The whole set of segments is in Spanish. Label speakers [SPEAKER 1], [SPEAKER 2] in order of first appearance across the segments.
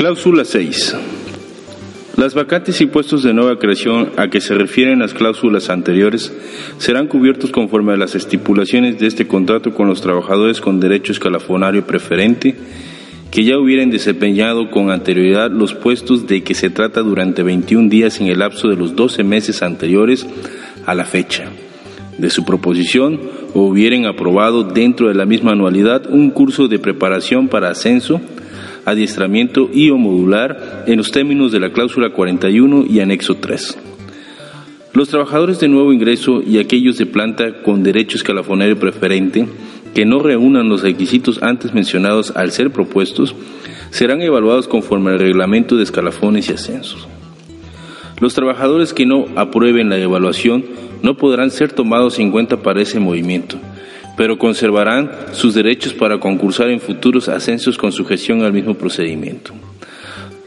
[SPEAKER 1] Cláusula 6. Las vacantes y puestos de nueva creación a que se refieren las cláusulas anteriores serán cubiertos conforme a las estipulaciones de este contrato con los trabajadores con derecho escalafonario preferente que ya hubieran desempeñado con anterioridad los puestos de que se trata durante 21 días en el lapso de los 12 meses anteriores a la fecha de su proposición o hubieran aprobado dentro de la misma anualidad un curso de preparación para ascenso, adiestramiento y o modular en los términos de la cláusula 41 y anexo 3. Los trabajadores de nuevo ingreso y aquellos de planta con derecho escalafonario preferente que no reúnan los requisitos antes mencionados al ser propuestos serán evaluados conforme al reglamento de escalafones y ascensos. Los trabajadores que no aprueben la evaluación no podrán ser tomados en cuenta para ese movimiento, pero conservarán sus derechos para concursar en futuros ascensos con sujeción al mismo procedimiento.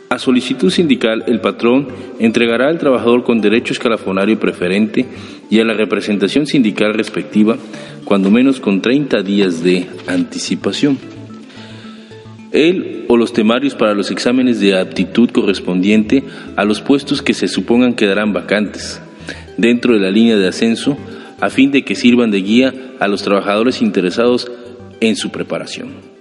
[SPEAKER 1] A solicitud sindical, el patrón entregará al trabajador con derecho escalafonario preferente y a la representación sindical respectiva, cuando menos con 30 días de anticipación. Él o los temarios para los exámenes de aptitud correspondiente a los puestos que se supongan quedarán vacantes, dentro de la línea de ascenso, a fin de que sirvan de guía a los trabajadores interesados en su preparación.